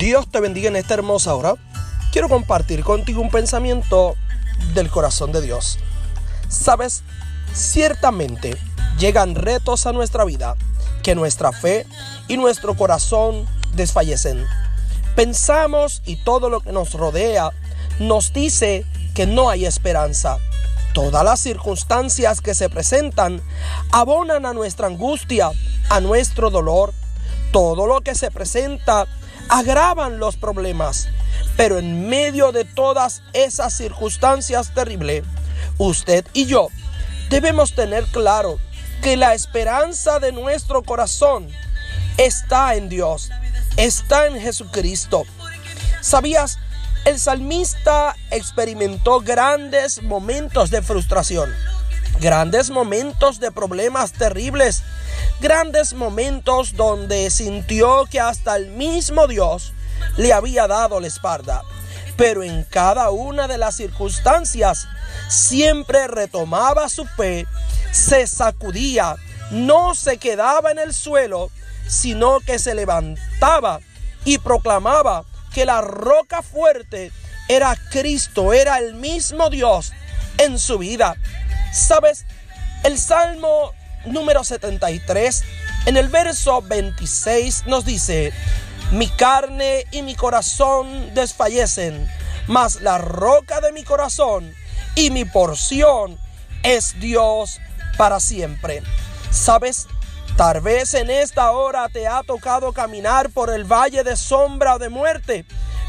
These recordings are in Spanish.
Dios te bendiga en esta hermosa hora. Quiero compartir contigo un pensamiento del corazón de Dios. Sabes, ciertamente llegan retos a nuestra vida que nuestra fe y nuestro corazón desfallecen. Pensamos y todo lo que nos rodea nos dice que no hay esperanza. Todas las circunstancias que se presentan abonan a nuestra angustia, a nuestro dolor. Todo lo que se presenta agravan los problemas. Pero en medio de todas esas circunstancias terribles, usted y yo debemos tener claro que la esperanza de nuestro corazón está en Dios, está en Jesucristo. ¿Sabías? El salmista experimentó grandes momentos de frustración, grandes momentos de problemas terribles, grandes momentos donde sintió que hasta el mismo Dios le había dado la espalda. Pero en cada una de las circunstancias siempre retomaba su fe, se sacudía, no se quedaba en el suelo, sino que se levantaba y proclamaba que la roca fuerte era Cristo, era el mismo Dios en su vida. ¿Sabes? El Salmo número 73, en el verso 26 nos dice, mi carne y mi corazón desfallecen, mas la roca de mi corazón y mi porción es Dios para siempre. ¿Sabes? Tal vez en esta hora te ha tocado caminar por el valle de sombra de muerte,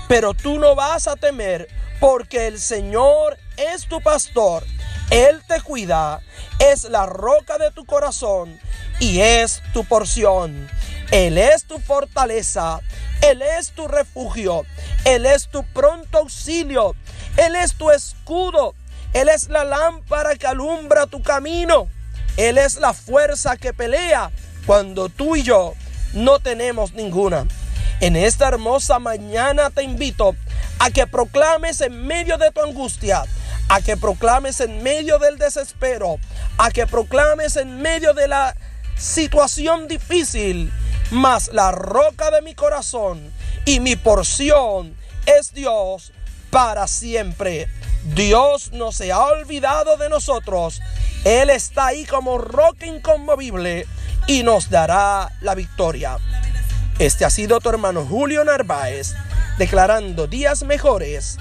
pero tú no vas a temer porque el Señor es tu pastor. Él te cuida, es la roca de tu corazón y es tu porción. Él es tu fortaleza, Él es tu refugio, Él es tu pronto auxilio, Él es tu escudo, Él es la lámpara que alumbra tu camino. Él es la fuerza que pelea cuando tú y yo no tenemos ninguna. En esta hermosa mañana te invito a que proclames en medio de tu angustia, a que proclames en medio del desespero, a que proclames en medio de la situación difícil, mas la roca de mi corazón y mi porción es Dios para siempre. Dios no se ha olvidado de nosotros. Él está ahí como roca inconmovible y nos dará la victoria. Este ha sido tu hermano Julio Narváez declarando días mejores